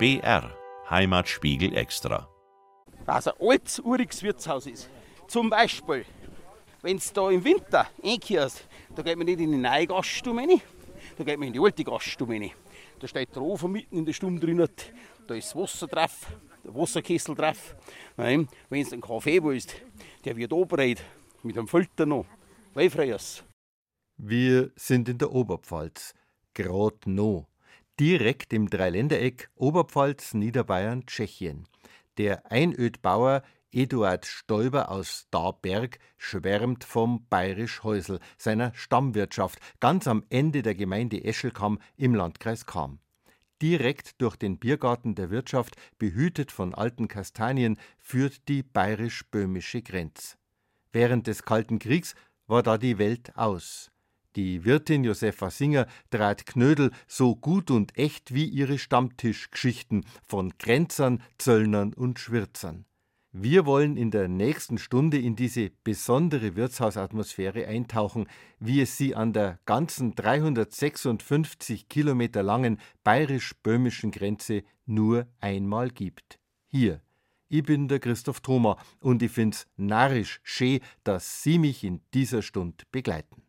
BR Heimatspiegel Extra. Was ein altes, uriges Wirtshaus ist. Zum Beispiel, wenn es da im Winter einkehrst, da geht man nicht in die neue Gaststube rein, da geht man in die alte Gaststube rein. Da steht der Ofen mitten in der Stube drin, da ist das Wasser drauf, der Wasserkessel drauf. Wenn du einen Kaffee willst, der wird anbreit, mit einem Filter noch. Wie frühers. Wir sind in der Oberpfalz, grad no, direkt im Dreiländereck Oberpfalz, Niederbayern, Tschechien. Der Einödbauer Eduard Stoiber aus Darberg schwärmt vom Bayerisch Häusel, seiner Stammwirtschaft, ganz am Ende der Gemeinde Eschelkamm im Landkreis Cham. Direkt durch den Biergarten der Wirtschaft, behütet von alten Kastanien, führt die bayerisch-böhmische Grenz. Während des Kalten Kriegs war da die Welt aus. Die Wirtin Josefa Singer trat Knödel so gut und echt wie ihre Stammtischgeschichten von Grenzern, Zöllnern und Schwirzern. Wir wollen in der nächsten Stunde in diese besondere Wirtshausatmosphäre eintauchen, wie es sie an der ganzen 356 Kilometer langen bayerisch-böhmischen Grenze nur einmal gibt. Hier. Ich bin der Christoph Thoma und ich find's narrisch schön, dass Sie mich in dieser Stunde begleiten.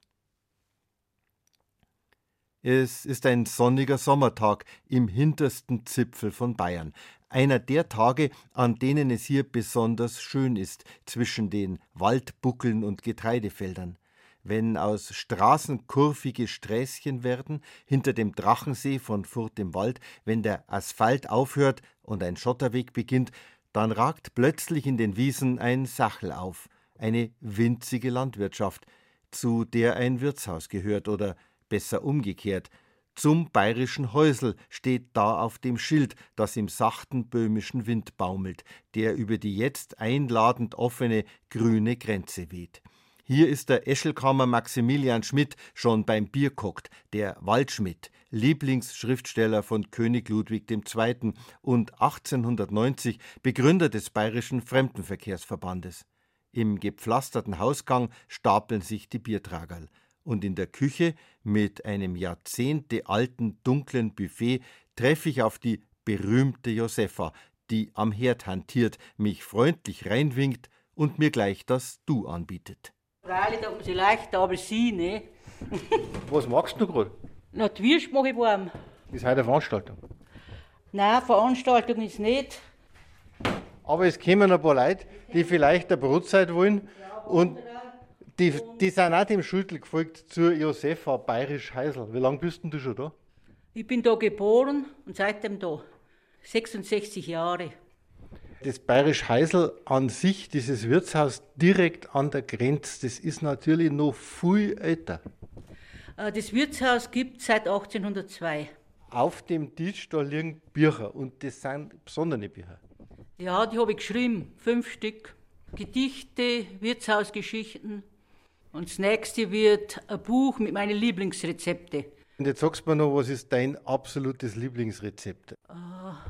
Es ist ein sonniger Sommertag im hintersten Zipfel von Bayern. Einer der Tage, an denen es hier besonders schön ist, zwischen den Waldbuckeln und Getreidefeldern. Wenn aus Straßen kurvige Sträßchen werden, hinter dem Drachensee von Furt im Wald, wenn der Asphalt aufhört und ein Schotterweg beginnt, dann ragt plötzlich in den Wiesen ein Sachel auf, eine winzige Landwirtschaft, zu der ein Wirtshaus gehört oder besser umgekehrt. Zum bayerischen Häusel steht da auf dem Schild, das im sachten böhmischen Wind baumelt, der über die jetzt einladend offene grüne Grenze weht. Hier ist der Eschelkammer Maximilian Schmidt schon beim Bier kocht, der Waldschmidt, Lieblingsschriftsteller von König Ludwig II. und 1890 Begründer des Bayerischen Fremdenverkehrsverbandes. Im gepflasterten Hausgang stapeln sich die Biertragerl und in der Küche mit einem jahrzehntealten dunklen Buffet treffe ich auf die berühmte Josefa, die am Herd hantiert, mich freundlich reinwinkt und mir gleich das Du anbietet. Freilich tut man sich leicht, aber sie, ne? Was magst du gerade? Na, die Würst mache ich warm. Ist heute eine Veranstaltung. Nein, Veranstaltung ist nicht. Aber es kommen ein paar Leute, die vielleicht eine Brotzeit wollen und die, die sind auch dem Schüttel gefolgt zur Josefa Bayerisch Heisel. Wie lange bist denn du schon da? Ich bin da geboren und seitdem da. 66 Jahre. Das Bayerisch Heisel an sich, dieses Wirtshaus direkt an der Grenze, das ist natürlich noch viel älter. Äh, Das Wirtshaus gibt es seit 1802. Auf dem Tisch da liegen Bücher und das sind besondere Bücher. Ja, die habe ich geschrieben, fünf Stück. Gedichte, Wirtshausgeschichten. Und das nächste wird ein Buch mit meinen Lieblingsrezepten. Und jetzt sagst du mir noch, was ist dein absolutes Lieblingsrezept?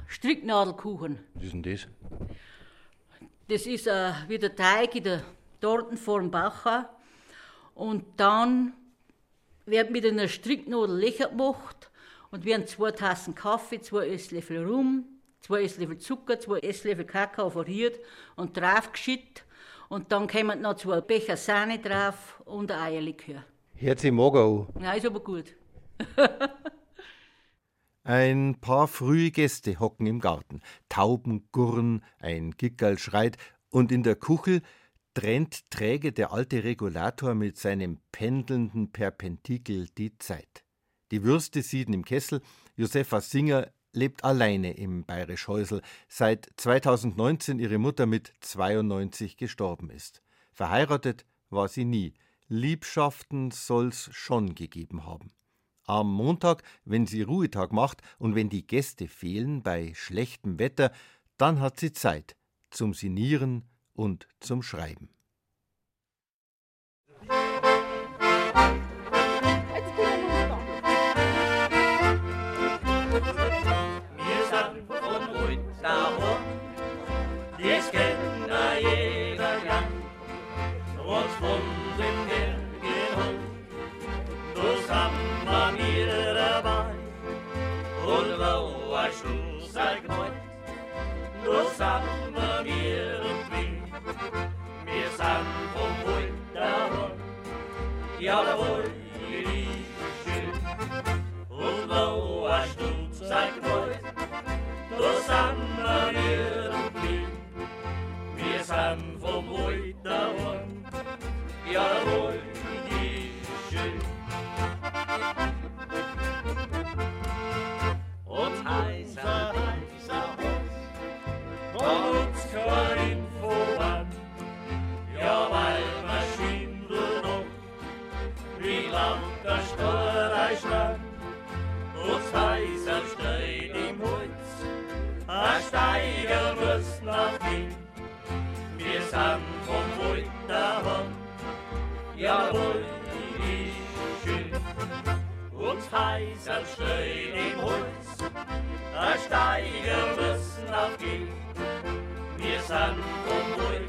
Stricknadelkuchen. Was ist denn das? Das ist äh, wie der Teig in der Tortenform Bacher. Und dann wird mit einer Stricknadel Löcher gemacht und werden zwei Tassen Kaffee, zwei Esslöffel Rum, zwei Esslöffel Zucker, zwei Esslöffel Kakao verriert und draufgeschüttet. Und dann kommen noch zwei Becher Sahne drauf und ein Eierlikör. Hört sich mager an. Ja, ist aber gut. Ein paar frühe Gäste hocken im Garten. Tauben gurren, ein Gickerl schreit und in der Kuchel trennt träge der alte Regulator mit seinem pendelnden Perpentikel die Zeit. Die Würste sieden im Kessel. Josefa Singer lebt alleine im Bayerisch Häusel, seit 2019 ihre Mutter mit 92 gestorben ist. Verheiratet war sie nie. Liebschaften soll's schon gegeben haben. Am Montag, wenn sie Ruhetag macht und wenn die Gäste fehlen bei schlechtem Wetter, dann hat sie Zeit zum Sinieren und zum Schreiben. sei Gott, nur sagen wir mir und wie. Wir sagen vom Wohl darum, ja jawohl, Und wo hast du sei Gott, nur sagen wir und wie. Wir sagen vom Wohl ja jawohl, die Schön. Storei stand. Uns heißer steht im Holz, ein Steiger muss nach hin. Wir sind vom Wald daheim, jawohl, wie schön. Uns heißer steht im Holz, ein Steiger muss nach hin. Wir sind vom Wald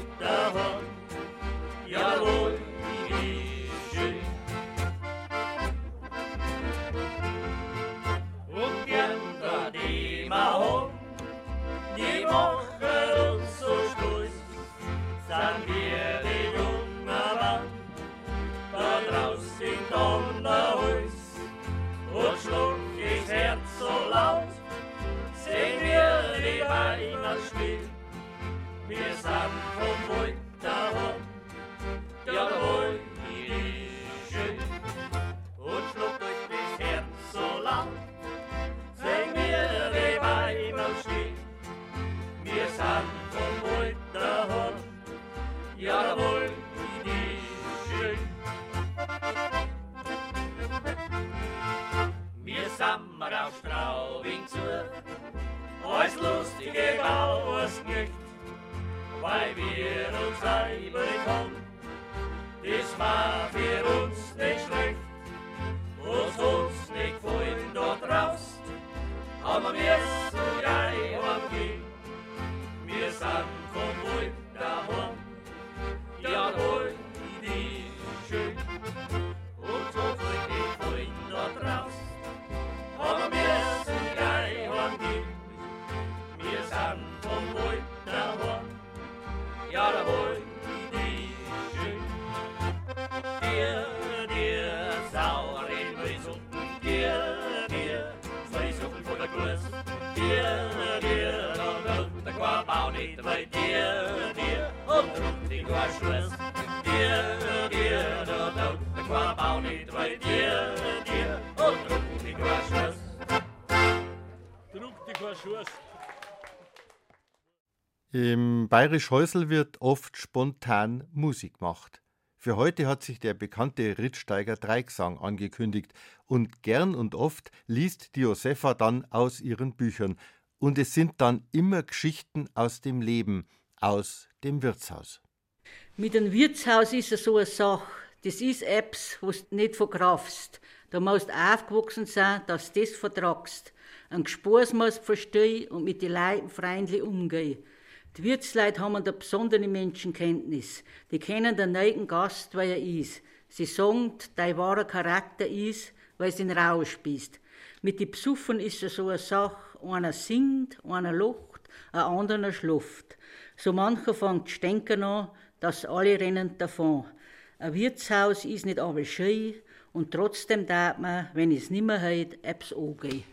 Weihnachtsspiel. Wir sind vom Wald daheim, jawohl, wie schön. Und schluckt euch das Herz so laut, sehen wir die Weihnachtsspiel. Wir sind vom Wald daheim, jawohl, wie schön. Wir sind mal auf Straubing zu, als lustige Bauersknecht, weil wir uns heimlich haben. Das war für uns nicht schlecht, was uns nicht gefallen da draußen, aber wir Im Bayerisch Häusl wird oft spontan Musik gemacht. Für heute hat sich der bekannte Rittsteiger Dreigesang angekündigt und gern und oft liest die Josefa dann aus ihren Büchern. Und es sind dann immer Geschichten aus dem Leben, aus dem Wirtshaus. Mit dem Wirtshaus ist es so eine Sache. Das ist etwas, was du nicht verkraftst. Da musst du aufgewachsen sein, dass du das vertragst. Ein musst du verstehen und mit den Leuten freundlich umgehen. Die Wirtsleute haben eine besondere Menschenkenntnis. Die kennen den neuen Gast, wer er ist. Sie sagen, dein wahrer Charakter ist, weil sie ihn Rausch bist. Mit den Psuffen ist es so eine Sache. Einer singt, einer lacht, ein anderer schluft. So mancher fängt Stenken an, dass alle rennen davon. Ein Wirtshaus ist nicht aber schön und trotzdem darf man, wenn es nimmer hat, etwas angehen.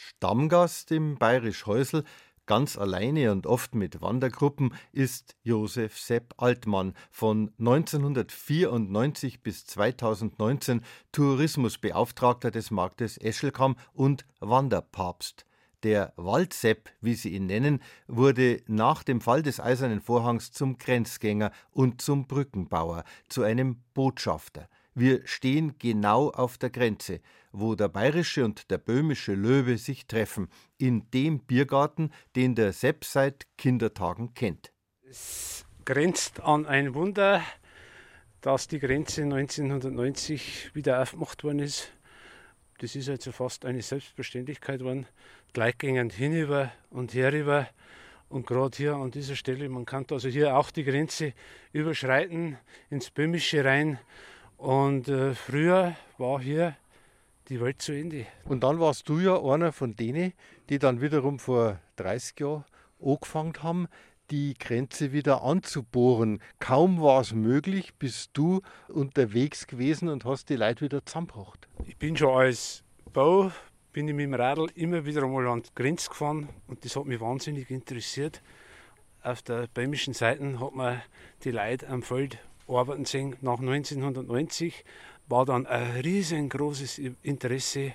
Stammgast im Bayerisch Häusl, ganz alleine und oft mit Wandergruppen, ist Josef Sepp Altmann, von 1994 bis 2019 Tourismusbeauftragter des Marktes Eschelkamm und Wanderpapst. Der Waldsepp, wie sie ihn nennen, wurde nach dem Fall des Eisernen Vorhangs zum Grenzgänger und zum Brückenbauer, zu einem Botschafter. Wir stehen genau auf der Grenze, wo der bayerische und der böhmische Löwe sich treffen, in dem Biergarten, den der Sepp seit Kindertagen kennt. Es grenzt an ein Wunder, dass die Grenze 1990 wieder aufgemacht worden ist. Das ist also fast eine Selbstverständlichkeit geworden. Gleichgängend hinüber und herüber. Und gerade hier an dieser Stelle, man kann also hier auch die Grenze überschreiten ins Böhmische rein. Und äh, früher war hier die Welt zu Ende. Und dann warst du ja einer von denen, die dann wiederum vor 30 Jahren angefangen haben, die Grenze wieder anzubohren. Kaum war es möglich, bist du unterwegs gewesen und hast die Leute wieder zusammengebracht. Ich bin schon als Bau, bin ich mit dem Radl immer wieder einmal an die Grenze gefahren und das hat mich wahnsinnig interessiert. Auf der böhmischen Seite hat man die Leute am Feld arbeiten sehen. Nach 1990 war dann ein riesengroßes Interesse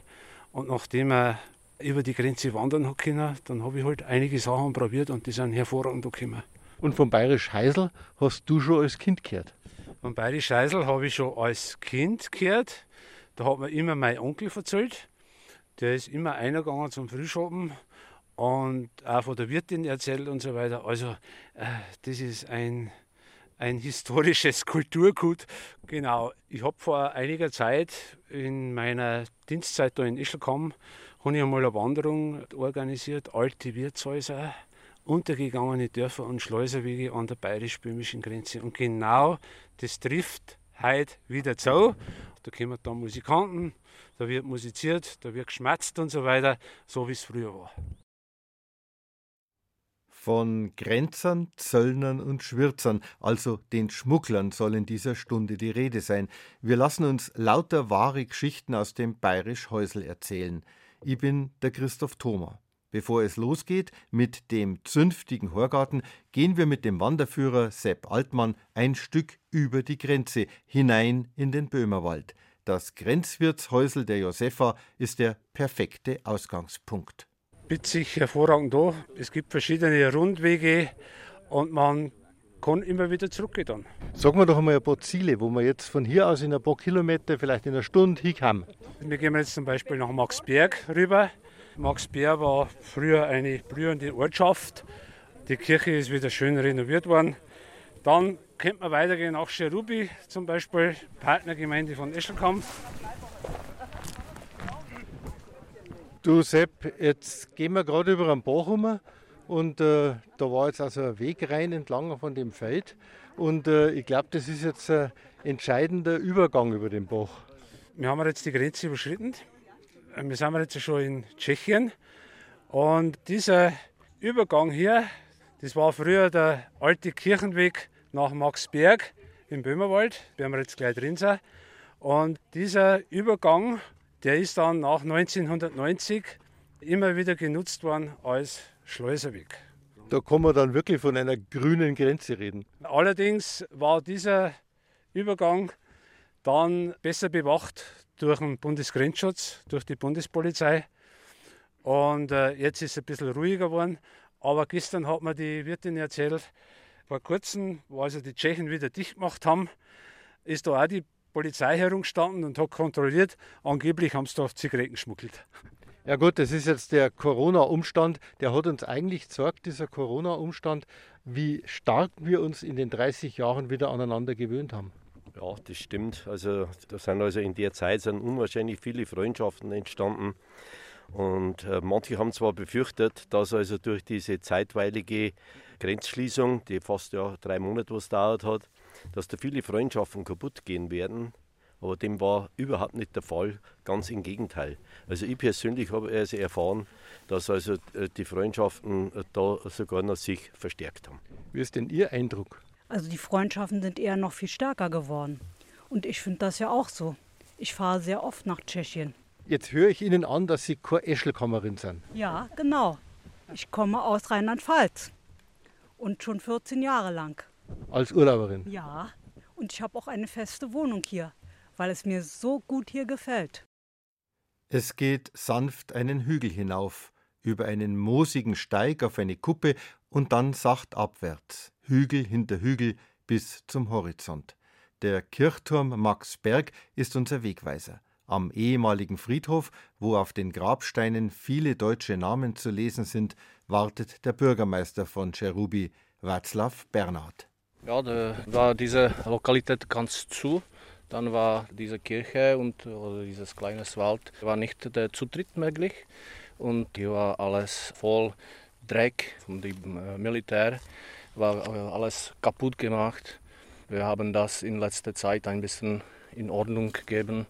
und nachdem er über die Grenze wandern hat können, dann habe ich halt einige Sachen probiert und die sind hervorragend gekommen. Und vom Bayerisch Heisel hast du schon als Kind gehört? Vom Bayerisch Heisel habe ich schon als Kind gehört. Da hat mir immer mein Onkel erzählt. Der ist immer einer gegangen zum Frühschoppen und auch von der Wirtin erzählt und so weiter. Also, äh, das ist ein, ein historisches Kulturgut. Genau, ich habe vor einiger Zeit in meiner Dienstzeit da in Ischlkamm habe ich einmal eine Wanderung organisiert, alte Wirtshäuser, untergegangene Dörfer und Schleuserwege an der bayerisch-böhmischen Grenze. Und genau das trifft heute wieder zu. Da kommen dann Musikanten, da wird musiziert, da wird geschmatzt und so weiter, so wie es früher war. Von Grenzern, Zöllnern und Schwirzern, also den Schmugglern, soll in dieser Stunde die Rede sein. Wir lassen uns lauter wahre Geschichten aus dem Bayerisch Häusl erzählen. Ich bin der Christoph Thoma. Bevor es losgeht mit dem zünftigen Horgarten, gehen wir mit dem Wanderführer Sepp Altmann ein Stück über die Grenze hinein in den Böhmerwald. Das Grenzwirtshäusel der Josefa ist der perfekte Ausgangspunkt. Bietet sich hervorragend da. Es gibt verschiedene Rundwege und man kann immer wieder zurückgehen. Dann. Sagen wir doch einmal ein paar Ziele, wo wir jetzt von hier aus in ein paar Kilometer, vielleicht in einer Stunde hinkommen. Wir gehen jetzt zum Beispiel nach Maxberg rüber. Maxberg war früher eine blühende Ortschaft. Die Kirche ist wieder schön renoviert worden. Dann könnte man weitergehen nach Cherubi, zum Beispiel Partnergemeinde von Eschelkamp. Du Sepp, jetzt gehen wir gerade über einen Bach rum und äh, da war jetzt also ein Weg rein entlang von dem Feld. Und äh, ich glaube, das ist jetzt ein entscheidender Übergang über den Bach. Wir haben jetzt die Grenze überschritten. Wir sind jetzt schon in Tschechien. Und dieser Übergang hier, das war früher der alte Kirchenweg nach Maxberg im Böhmerwald. Wir haben jetzt gleich drin sind. Und dieser Übergang, der ist dann nach 1990 immer wieder genutzt worden als Schleuserweg. Da kann man dann wirklich von einer grünen Grenze reden. Allerdings war dieser Übergang dann besser bewacht durch den Bundesgrenzschutz, durch die Bundespolizei. Und äh, jetzt ist es ein bisschen ruhiger geworden. Aber gestern hat mir die Wirtin erzählt, vor kurzem, wo also die Tschechen wieder dicht gemacht haben, ist da auch die Polizei herumgestanden und hat kontrolliert. Angeblich haben sie da Zigaretten geschmuggelt. Ja gut, das ist jetzt der Corona-Umstand. Der hat uns eigentlich gezeigt, dieser Corona-Umstand, wie stark wir uns in den 30 Jahren wieder aneinander gewöhnt haben. Ja, das stimmt. Also da sind also in der Zeit sind unwahrscheinlich viele Freundschaften entstanden. Und äh, manche haben zwar befürchtet, dass also durch diese zeitweilige Grenzschließung, die fast ja drei Monate was dauert hat, dass da viele Freundschaften kaputt gehen werden. Aber dem war überhaupt nicht der Fall, ganz im Gegenteil. Also ich persönlich habe also erfahren, dass also äh, die Freundschaften äh, da sogar noch sich verstärkt haben. Wie ist denn Ihr Eindruck? Also die Freundschaften sind eher noch viel stärker geworden. Und ich finde das ja auch so. Ich fahre sehr oft nach Tschechien. Jetzt höre ich Ihnen an, dass Sie keine Eschelkammerin sind. Ja, genau. Ich komme aus Rheinland-Pfalz. Und schon 14 Jahre lang. Als Urlauberin? Ja. Und ich habe auch eine feste Wohnung hier weil es mir so gut hier gefällt. Es geht sanft einen Hügel hinauf, über einen moosigen Steig auf eine Kuppe und dann sacht abwärts, Hügel hinter Hügel bis zum Horizont. Der Kirchturm Maxberg ist unser Wegweiser. Am ehemaligen Friedhof, wo auf den Grabsteinen viele deutsche Namen zu lesen sind, wartet der Bürgermeister von Cherubi, Václav Bernhard. Ja, da war diese Lokalität ganz zu. Dann war diese Kirche und oder dieses kleine Wald war nicht der Zutritt möglich und hier war alles voll Dreck von dem äh, Militär, war äh, alles kaputt gemacht. Wir haben das in letzter Zeit ein bisschen in Ordnung gegeben.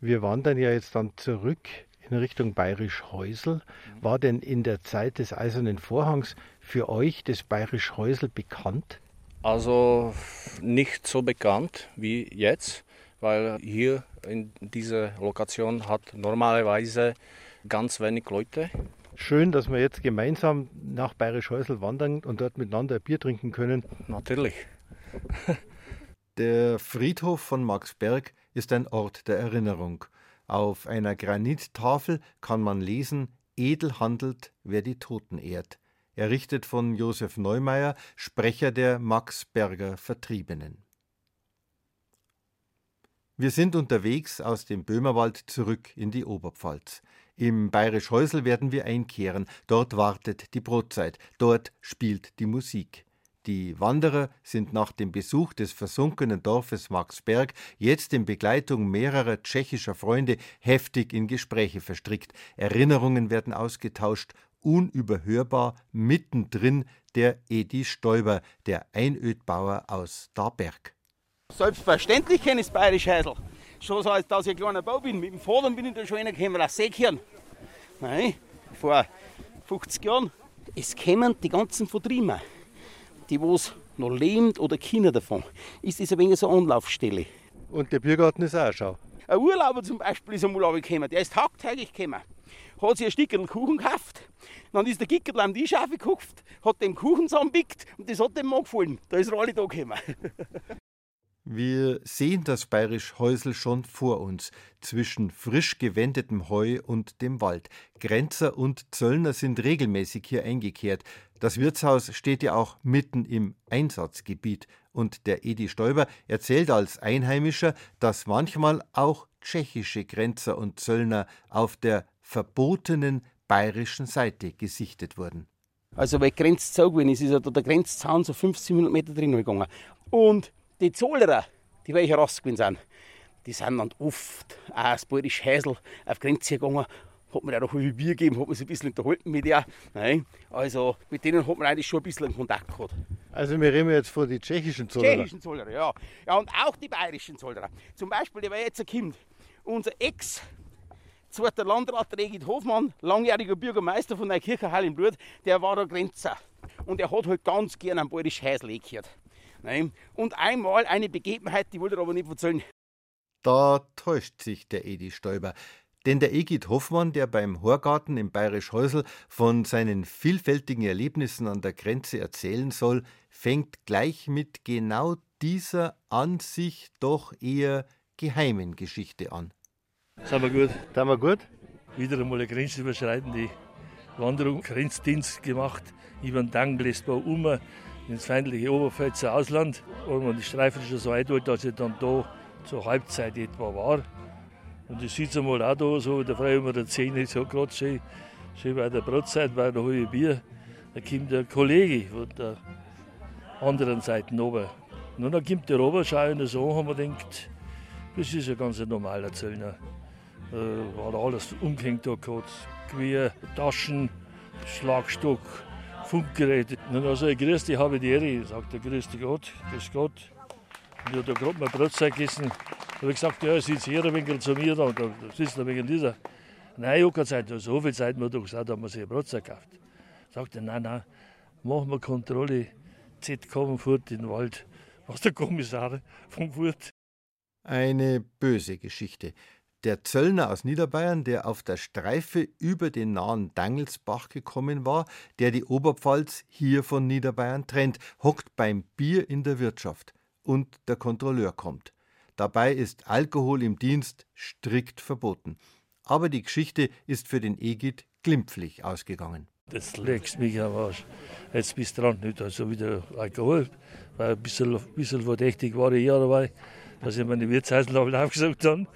Wir wandern ja jetzt dann zurück in Richtung Bayerisch-Heusel. War denn in der Zeit des Eisernen Vorhangs für euch das Bayerisch-Heusel bekannt? Also nicht so bekannt wie jetzt, weil hier in dieser Lokation hat normalerweise ganz wenig Leute. Schön, dass wir jetzt gemeinsam nach Bayerisch-Heusel wandern und dort miteinander ein Bier trinken können. Natürlich. Der Friedhof von Maxberg ist ein Ort der Erinnerung. Auf einer Granittafel kann man lesen: Edel handelt, wer die Toten ehrt. Errichtet von Josef Neumeier, Sprecher der Maxberger Vertriebenen. Wir sind unterwegs aus dem Böhmerwald zurück in die Oberpfalz. Im Bayerisch Häusel werden wir einkehren. Dort wartet die Brotzeit. Dort spielt die Musik. Die Wanderer sind nach dem Besuch des versunkenen Dorfes Maxberg jetzt in Begleitung mehrerer tschechischer Freunde heftig in Gespräche verstrickt. Erinnerungen werden ausgetauscht, unüberhörbar mittendrin der Edi Stoiber, der Einödbauer aus Darberg. Selbstverständlich kenne ich das Bayerische Häusl. Schon so, als dass ich ein kleiner Bau bin. Mit dem Vater bin ich da schon reingekommen, das Seekirn. Nein, vor 50 Jahren. Es kommen die ganzen Vertrieben die was noch leben oder Kinder davon, ist das ein wenig so eine Anlaufstelle. Und der Biergarten ist auch schon. Ein Urlauber zum Beispiel ist einmal gekommen, der ist tagtäglich gekommen. Hat sich ein Stückchen Kuchen gekauft, dann ist der Gickerl am Tisch aufgekupft, hat den Kuchen zusammengepickt und das hat dem Mann gefallen. Da ist er alle da gekommen. Wir sehen das Bayerisch Häusel schon vor uns, zwischen frisch gewendetem Heu und dem Wald. Grenzer und Zöllner sind regelmäßig hier eingekehrt. Das Wirtshaus steht ja auch mitten im Einsatzgebiet. Und der Edi Stoiber erzählt als Einheimischer, dass manchmal auch tschechische Grenzer und Zöllner auf der verbotenen bayerischen Seite gesichtet wurden. Also, weil Grenzzaun gewesen ist, ist ja da der Grenzzaun so 1500 Meter drin gegangen. Und die Zollerer, die welche rausgegangen sind, die sind dann oft auch als Bayerisch Häsel auf Grenze gegangen, hat mir auch noch ein Bier gegeben, hat man sich ein bisschen unterhalten mit ihr. Nein, also mit denen hat man eigentlich schon ein bisschen Kontakt gehabt. Also wir reden jetzt von den tschechischen Zollerer. Tschechischen Zollerer, ja. Ja, und auch die bayerischen Zollerer. Zum Beispiel, der war jetzt Kind. Unser Ex, zweiter Landrat Regit Hofmann, langjähriger Bürgermeister von der Kirche Heil im Blut, der war der Grenzer. Und er hat halt ganz gern am bayerisch Häsl gehört. Nein. Und einmal eine Begebenheit, die wollte er aber nicht erzählen. Da täuscht sich der Edi Stoiber. Denn der Egid Hoffmann, der beim Horgarten im Bayerisch Häusl von seinen vielfältigen Erlebnissen an der Grenze erzählen soll, fängt gleich mit genau dieser an sich doch eher geheimen Geschichte an. Sind wir gut? Sind wir gut? Wieder einmal eine grenzüberschreitende Wanderung, Grenzdienst gemacht über den Danglesbau um ins feindliche Oberpfälzer Ausland. Und die Streifen schon so weit, dass ich dann da zur Halbzeit etwa war. Und ich sitze mal auch da, so, der Frau immer der Zähne, so gerade schön, schön bei der Brotzeit, bei der hohe Bier. Da kommt der Kollege von der anderen Seite runter. Und dann kommt der runter, schauen so haben wir gedacht, das ist ein ganz normaler Zöllner. Äh, hat alles umgehängt da gehabt. Gewehr, Taschen, Schlagstock, Funkgeräte. Und dann sage ich, grüß dich, habe die Ehre. Sagt er, grüß dich Gott, grüß Gott. Und ich habe da gerade mal Brotzeit gegessen. Da habe ich gesagt, ja, sitzt hier ein wenig zu mir da. Da sitzt ein wenig dieser. Nein, ich habe keine Zeit. So viel Zeit muss doch gesagt, haben wir sich ein Brotzeit gekauft. Sagt er, nein, nein, machen wir Kontrolle. Z kommen fort in den Wald. Was der Kommissar vom Furt. Eine böse Geschichte. Der Zöllner aus Niederbayern, der auf der Streife über den nahen Dangelsbach gekommen war, der die Oberpfalz hier von Niederbayern trennt, hockt beim Bier in der Wirtschaft und der Kontrolleur kommt. Dabei ist Alkohol im Dienst strikt verboten. Aber die Geschichte ist für den Egid glimpflich ausgegangen. Das legst mich am Arsch. Jetzt bist du dran, nicht also wieder Alkohol, weil ein bisschen, bisschen verdächtig war ich ja dabei dass ich meine Wirtshausel aufgesagt habe.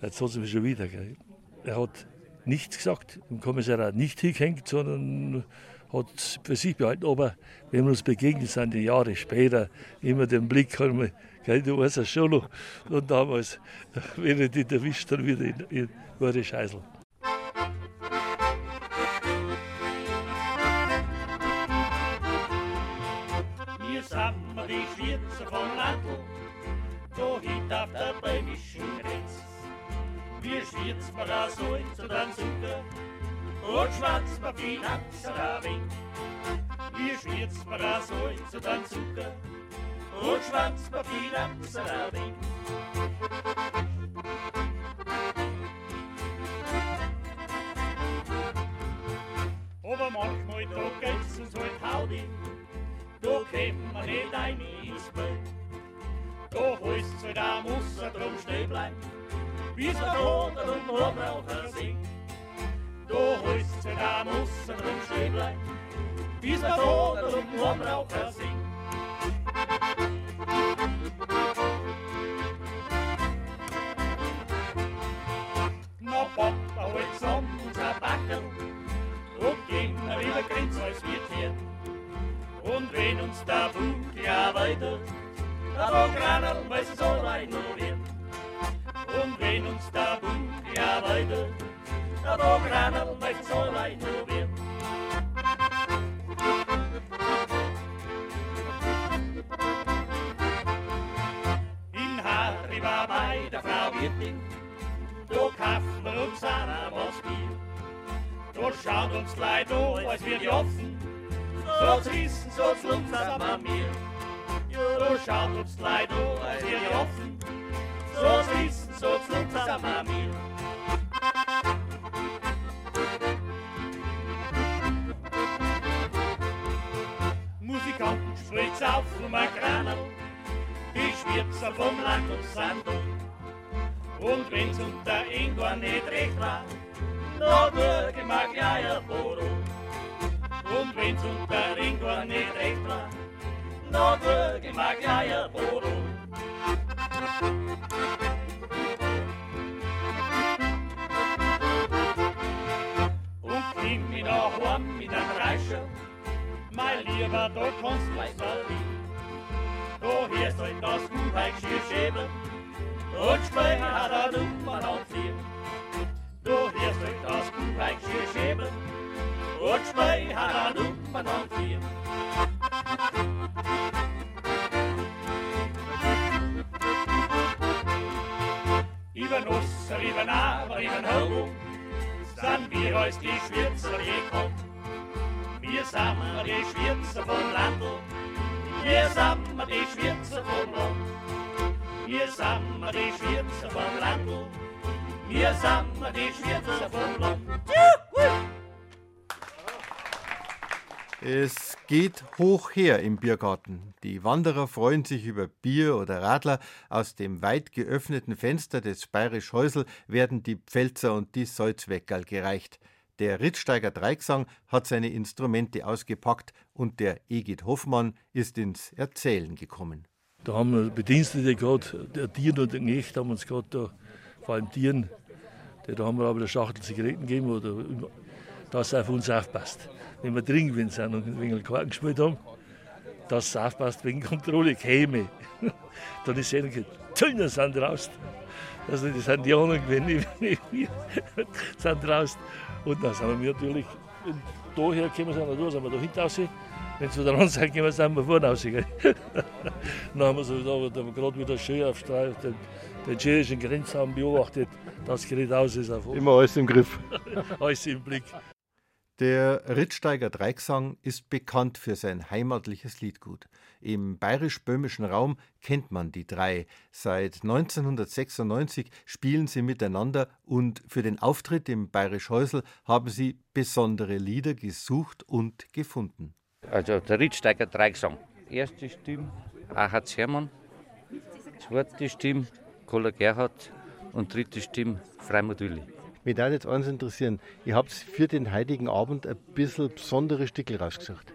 Jetzt hat sie mich schon wieder. Gell. Er hat nichts gesagt, im Kommissariat nicht hingehängt, sondern hat für sich behalten. Aber wenn wir uns begegnet sind, die Jahre später, immer den Blick haben wir, gell, du weißt es schon noch. Und damals, wenn ich dich erwischt, dann wieder in, in Wore Scheißel. Schwirzt mir da Salz und ein Zucker und schwatzt mir Finanzen ein wenig. Wie schwirzt mir da Salz und ein Zucker und schwatzt mir Finanzen ein wenig. Aber manchmal da geht's uns halt Haudi, da kämen wir nicht ein ins Bild. Da heißt's halt auch, muss er drum stehen bleiben, bis wir da und Hornraucher singt. Da heißt's halt auch, muss er drum stehen bleiben, bis wir da und Hornraucher singt. Na Papa, halt zusammen unser Backel und gehen wir über Grenz als wir tieren. Und wenn uns der Bug ja weiter, da wo Granel, weil es soll renovieren. Und wenn uns Bug ja weiter, da wo Granel, weil es soll renovieren. In Harry war bei der Frau Wirtin, da kaufen wir uns einer was Bier. Da schaut uns gleich an, als wir die offen, so zu wissen, so zu uns an mir. Ja, da schaut uns gleich an, als wir die offen, so zu wissen, so zu uns an mir. Musikanten spricht's auf ein Granel, die Schwirzer vom Land und Sandel. Und wenn's unter irgendwann nicht recht war, na bürge mag ja ja Bodo. Und wenn's unter irgendwann nicht recht war, na bürge mag ja ja Bodo. Heim mit einem Reischer, mein Lieber, da kannst du verlieben. Da hörst du halt das Kuhheitschier schäben, und später hat er Nummer an vier. Du hörst euch das Kuhheitschier schäben, und später hat er Nummer an vier. Über Nusser, über Naber, über Helmo, sind wir als die Schwirzer gekommen. Wir sind die Schwirzer vom Landl, wir sind die Schwirzer vom Land. Wir sind die Schwirzer vom Landl, wir sind die Schwirzer vom Land. Es geht hoch her im Biergarten. Die Wanderer freuen sich über Bier oder Radler. Aus dem weit geöffneten Fenster des Bayerisch Häusl werden die Pfälzer und die Salzweckerl gereicht. Der Rittsteiger Dreigesang hat seine Instrumente ausgepackt und der Egid Hoffmann ist ins Erzählen gekommen. Da haben wir Bedienstete gerade, der Tieren und der Knecht haben uns gerade da, vor allem Tieren, da haben wir aber eine Schachtel Zigaretten gegeben, oder, dass er auf uns aufpasst. Wenn wir dringend sind und ein wenig Karten gespielt haben, dass es aufpasst wegen Kontrolle käme. dann ist gesagt, dann sind raus. Also das sind die anderen gewesen, wir, sind raus. Und dann sind wir natürlich, daher kommen wir da, sind wir da hinten raus. Wenn sie der anderen Seite kommen, sind wir vorne raus. Dann haben wir so da, da wir gerade wieder schön auf Streif, den, den tschechischen Grenz haben beobachtet, das Gerät aus ist. Auf Immer alles im Griff. alles im Blick. Der Rittsteiger Dreigesang ist bekannt für sein heimatliches Liedgut. Im bayerisch-böhmischen Raum kennt man die drei. Seit 1996 spielen sie miteinander und für den Auftritt im Bayerisch Häusl haben sie besondere Lieder gesucht und gefunden. Also der Rittsteiger Dreigesang. Erste Stimme Ahatz Hermann, zweite Stimme Koller Gerhard und dritte Stimme Freimut Willi. Mich würde jetzt eins interessieren. Ihr habt für den heutigen Abend ein bisschen besondere Stücke rausgesucht.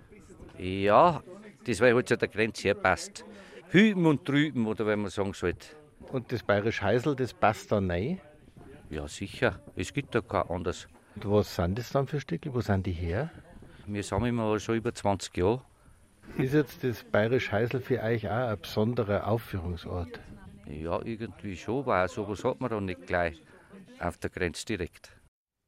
Ja, das weil halt so der Grenze herpasst. Hüben und drüben, oder wenn man sagen sollte. Und das Bayerisch Heisel, das passt da rein? Ja, sicher. Es gibt da kein anderes. Und was sind das dann für Stücke? Wo sind die her? Wir sammeln mal schon über 20 Jahre. Ist jetzt das Bayerisch Heisel für euch auch ein besonderer Aufführungsort? Ja, irgendwie schon, weil sowas hat man da nicht gleich auf der Grenze direkt.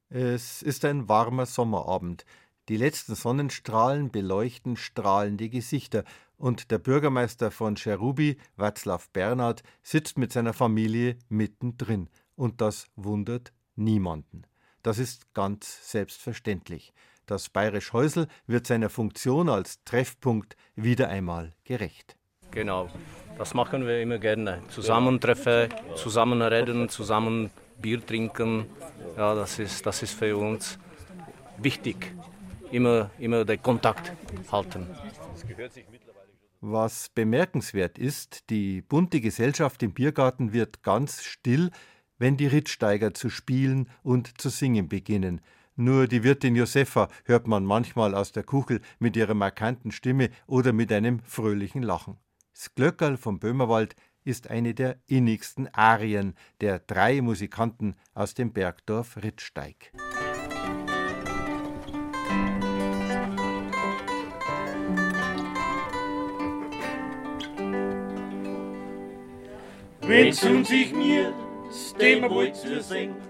Es ist ein warmer Sommerabend. Die letzten Sonnenstrahlen beleuchten strahlende Gesichter und der Bürgermeister von Cherubi, Václav Bernhard, sitzt mit seiner Familie mittendrin. Und das wundert niemanden. Das ist ganz selbstverständlich. Das Bayerisch Häusl wird seiner Funktion als Treffpunkt wieder einmal gerecht. Genau, das machen wir immer gerne. Zusammentreffen, zusammen reden, zusammen Bier trinken. Ja, das ist, das ist für uns wichtig. Immer, immer den Kontakt halten. Was bemerkenswert ist, die bunte Gesellschaft im Biergarten wird ganz still, wenn die Rittsteiger zu spielen und zu singen beginnen. Nur die Wirtin Josefa hört man manchmal aus der Kuchel mit ihrer markanten Stimme oder mit einem fröhlichen Lachen. Das Glöckerl vom Böhmerwald ist eine der innigsten Arien der drei Musikanten aus dem Bergdorf Rittsteig. Wenn's um sich mir Wald senkt,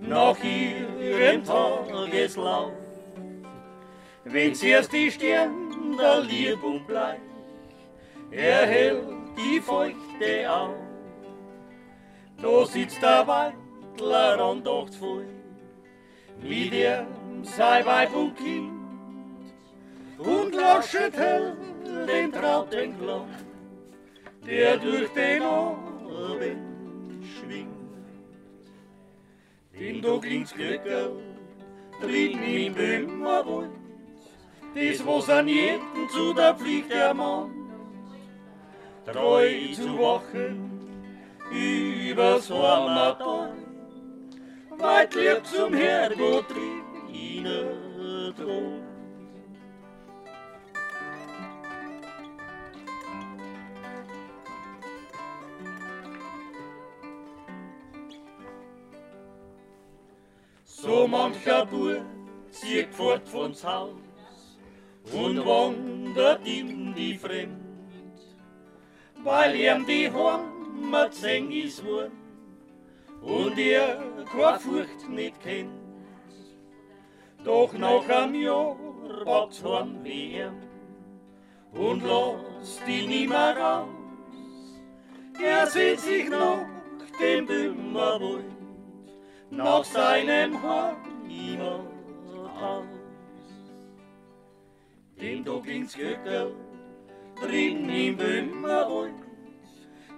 nach ihrem Tageslauf, wenn's erst die Sterne da lieb und bleich erhellt die Feuchte auf. Da sitzt der Weidler andachtsvoll, mit ihrem sei Weib und Kind, und laschet hell den trauten Klang, der durch den Abend schwingt. Denn da klingt's Glöckerl, drin im Böhmerwald, das was an jeden zu der Pflicht ermahnt, treu zu wachen übers Heimattal, weit lieb zum Herrgott drinnen drum. So mancher Bub zieht fort von's Haus und wandert in die Fremd weil ihm die Heimat seng ist worden und er keine Furcht nicht kennt. Doch nach einem Jahr wagt's heim wie er und lasst ihn nimmer raus. Er sehnt sich nach dem Böhmerwald, nach seinem Heimat aus. Dem da klingt's Glöckerl drin im Böhmerwald,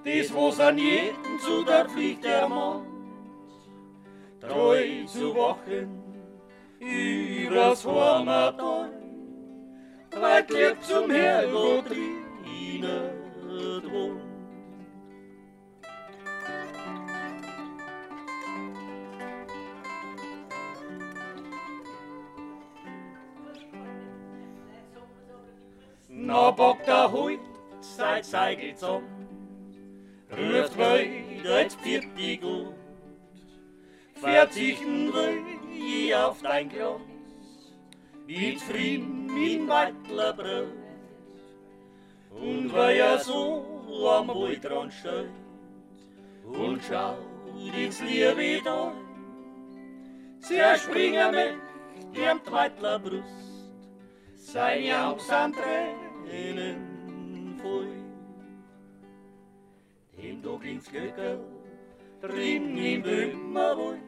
das was an jeden zu der Pflicht ermahnt, treu zu wachen übers Heimattal, weit lieb zum Herrgott drinnen wohnt. Na bockt er heut seit Seigel zum, ruft weiter jetzt vierte gut, verzichten will auf dein Glas, mit Frieden Weitler Brot. Und weil er so am Waldrand steht. Und schaut ins Liebe da, zerspringen mich ihm die Weitler Brust, seine Augen sind Tränen voll. Dem da klingt's Glöckerl drin im Böhmerwald,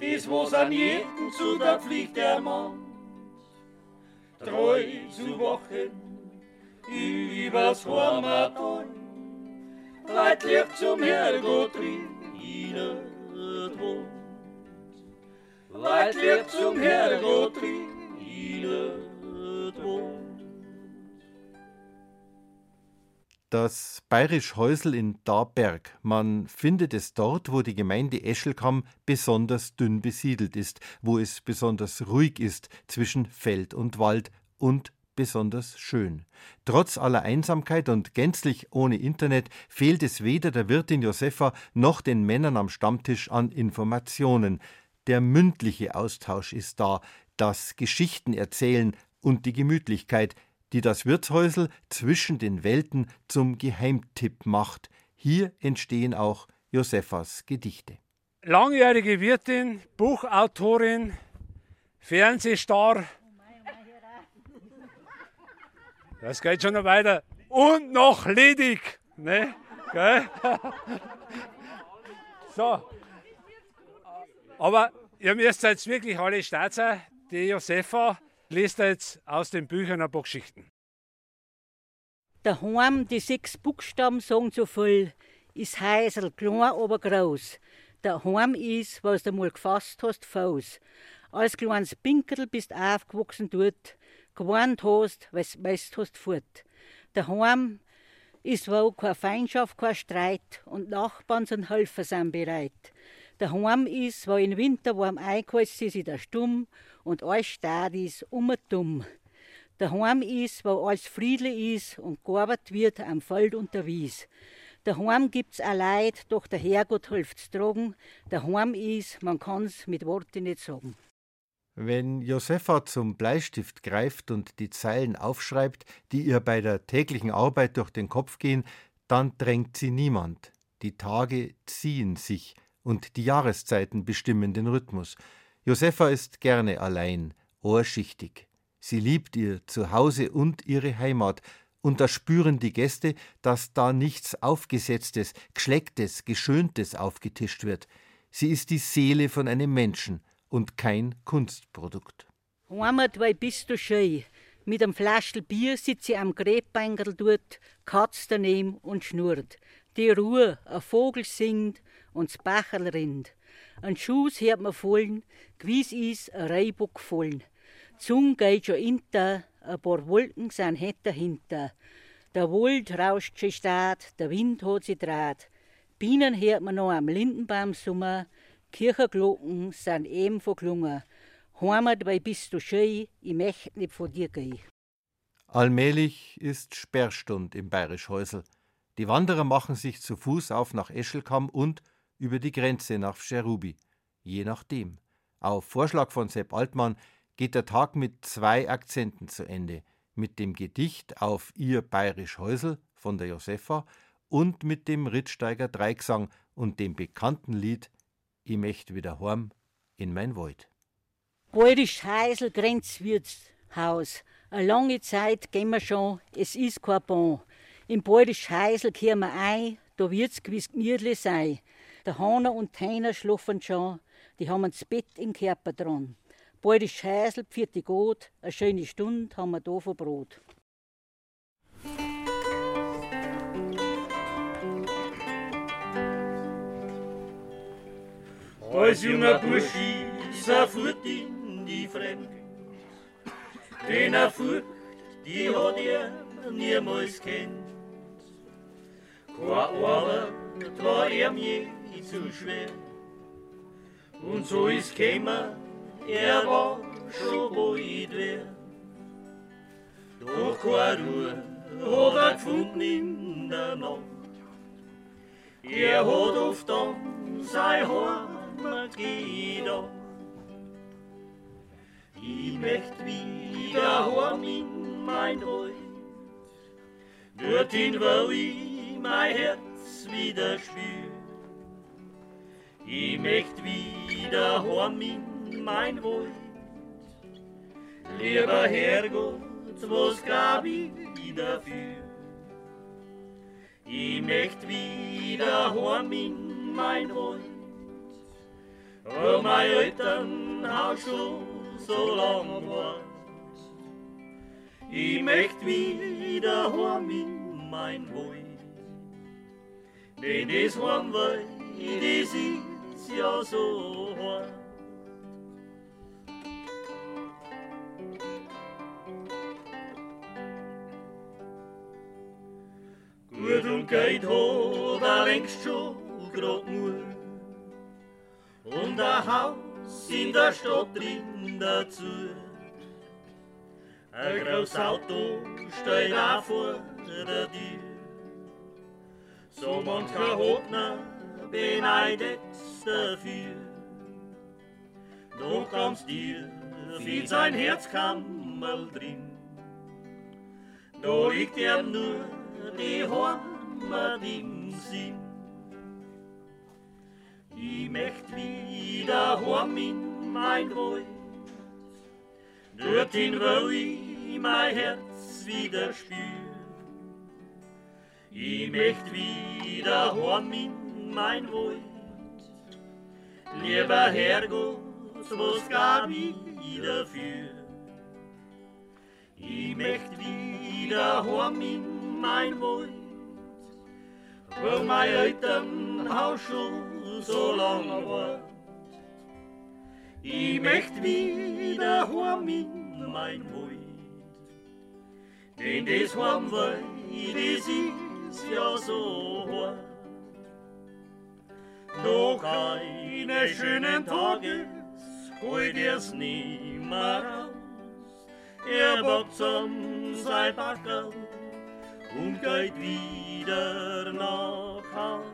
das was an jeden zu der Pflicht ermahnt, treu zu wachen übers Heimattal, weit lieb zum Herrgott drinnen wohnt. Weit lieb zum Herrgott drinnen wohnt. Das Bayerisch Häusl in Darberg. Man findet es dort, wo die Gemeinde Eschelkamm besonders dünn besiedelt ist, wo es besonders ruhig ist zwischen Feld und Wald und besonders schön. Trotz aller Einsamkeit und gänzlich ohne Internet fehlt es weder der Wirtin Josefa noch den Männern am Stammtisch an Informationen. Der mündliche Austausch ist da, das Geschichten erzählen und die Gemütlichkeit, die das Wirtshäusl zwischen den Welten zum Geheimtipp macht. Hier entstehen auch Josephas Gedichte. Langjährige Wirtin, Buchautorin, Fernsehstar. Das geht schon noch weiter. Und noch ledig. Ne? Gell? So. Aber ihr müsst jetzt wirklich alle sein. Die Josefa liest jetzt aus den Büchern ein paar Geschichten. Daheim, die sechs Buchstaben sagen so viel, ist Heisel, klein, aber groß. Daheim ist, was du mal gefasst hast, Faus. Als kleines Pinkel bist aufgewachsen dort, gewarnt hast, was weißt hast fort. Daheim ist wo keine Feindschaft, kein Streit und Nachbarn sind Helfer sind bereit. Daheim ist, wo im Winter warm eingehalten ist, ist der Stumm und alles steht ist um dumm. Daheim ist, wo alles friedlich ist und gearbeitet wird am Feld und der Wies. Daheim gibt's auch Leid, doch der Herrgott hilft's tragen. Daheim ist, man kann's mit Worten nicht sagen. Wenn Josefa zum Bleistift greift und die Zeilen aufschreibt, die ihr bei der täglichen Arbeit durch den Kopf gehen, dann drängt sie niemand. Die Tage ziehen sich und die Jahreszeiten bestimmen den Rhythmus. Josefa ist gerne allein, ohrschichtig. Sie liebt ihr Zuhause und ihre Heimat, und da spüren die Gäste, dass da nichts Aufgesetztes, Geschlecktes, Geschöntes aufgetischt wird. Sie ist die Seele von einem Menschen und kein Kunstprodukt. Heimat, weil bist du schön. Mit einem Flaschel Bier sitzt sie am Gräbbeingerl dort, Katz daneben und schnurrt. Die Ruhe, ein Vogel singt und das Bacherl rinnt. Ein Schuss hört man vollen, gewiss is ein Reibuck vollen. Zung geht schon hinter, ein paar Wolken sind het dahinter. Der Wald rauscht schon staat, der Wind hat sie draht. Bienen hört man noch am Lindenbaum summer, Kirchenglocken sind eben verklungen. Heimat, weil bist du schön, ich möcht nicht von dir gehen. Allmählich ist Sperrstund im Bayerischhäusl. Die Wanderer machen sich zu Fuß auf nach Eschelkamm und über die Grenze nach Cherubi. Je nachdem. Auf Vorschlag von Sepp Altmann geht der Tag mit zwei Akzenten zu Ende. Mit dem Gedicht auf Ihr Bayerisch Häusel von der Josefa und mit dem Rittsteiger Dreigesang und dem bekannten Lied Ich möcht wieder heim in mein Wald. Bayerisch Häusl Grenzwirtshaus. Eine lange Zeit gehen wir schon, es ist kein Bon. Im Bayerisch Häusl kehren wir ein, da wird's gewiss gemütlich sein. Der Hahner und Teiner schlafen schon, die haben das Bett im Körper dran. Bald ist Scheißel, vierte Gut, eine schöne Stunde haben wir da von Brot. Als junger Burschi ist er fort in die Fremde, denn er Furcht, die hat er niemals kennt. Keine Arbeit war er mir zu schwer, und so ist gekommen, er war schon weit weg. Doch keine Ruhe hat er gefunden in der Nacht. Er hat oft an sein Heimat gedacht. Ich möcht wieder heim in mein Wald. Dorthin, wo ich mein Herz wieder spür. Ich möcht wieder heim in mein Wald. Lieber Herrgott, was gab ich dafür? Ich möcht wieder heim in mein Wald. Wo mein Elternhaus schon so lang war. Ich möcht wieder heim in mein Wald. Denn das Heimwald, das ist ja so. Gut und geht hat er längst schon grad nur. Und ein Haus in der Stadt drin dazu. Ein großes Auto steht auch vor der Tür. So mancher Hotner beneidet's dafür. Doch ganz dir fiel sein Herzkammerl drin. Da liegt er nur die Heimat im Sinn. Ich möcht wieder heim in mein Wald, dorthin, wo ich mein Herz wieder spür. Ich möcht wieder heim in mein Wald, Lieber Herrgott, was gab ich dafür? Ich möchte wieder heim in mein Wald, wo mein Elternhaus schon so lange war. Ich möchte wieder heim in mein Wald, denn das Heimwald, das ist ja so hart. Doch eines schönen Tages holt er's nimmer raus. Er bockt zum sein Backerl und geht wieder nach Haus.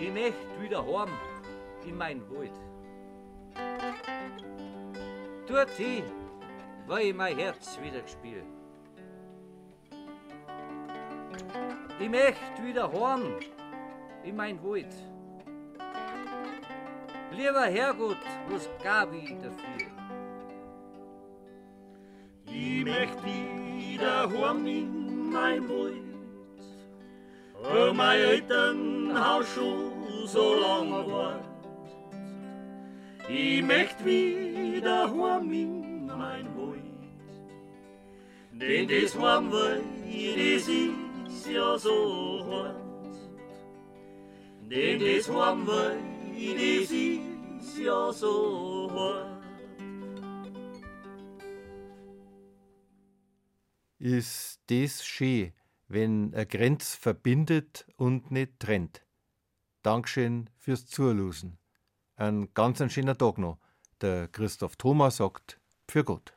Ich möcht wieder heim in mein Wald. Tut sie, weil ich mein Herz wieder gespielt. Ich möcht wieder heim in mein Wald. Lieber Herrgott, was gab ich dafür? Ich möcht wieder heim in mein Wald, wo mein Elternhaus schon so lange war. Ich möcht wieder heim in mein Wald, denn das Heimwald, das ist ja so hart. Denn das Heimwald, das ist ja so hart. Ist das schön, wenn eine Grenz verbindet und nicht trennt. Dankeschön fürs Zuhören. Ein ganz schöner Tag noch. Der Christoph Thomas sagt, für Gott.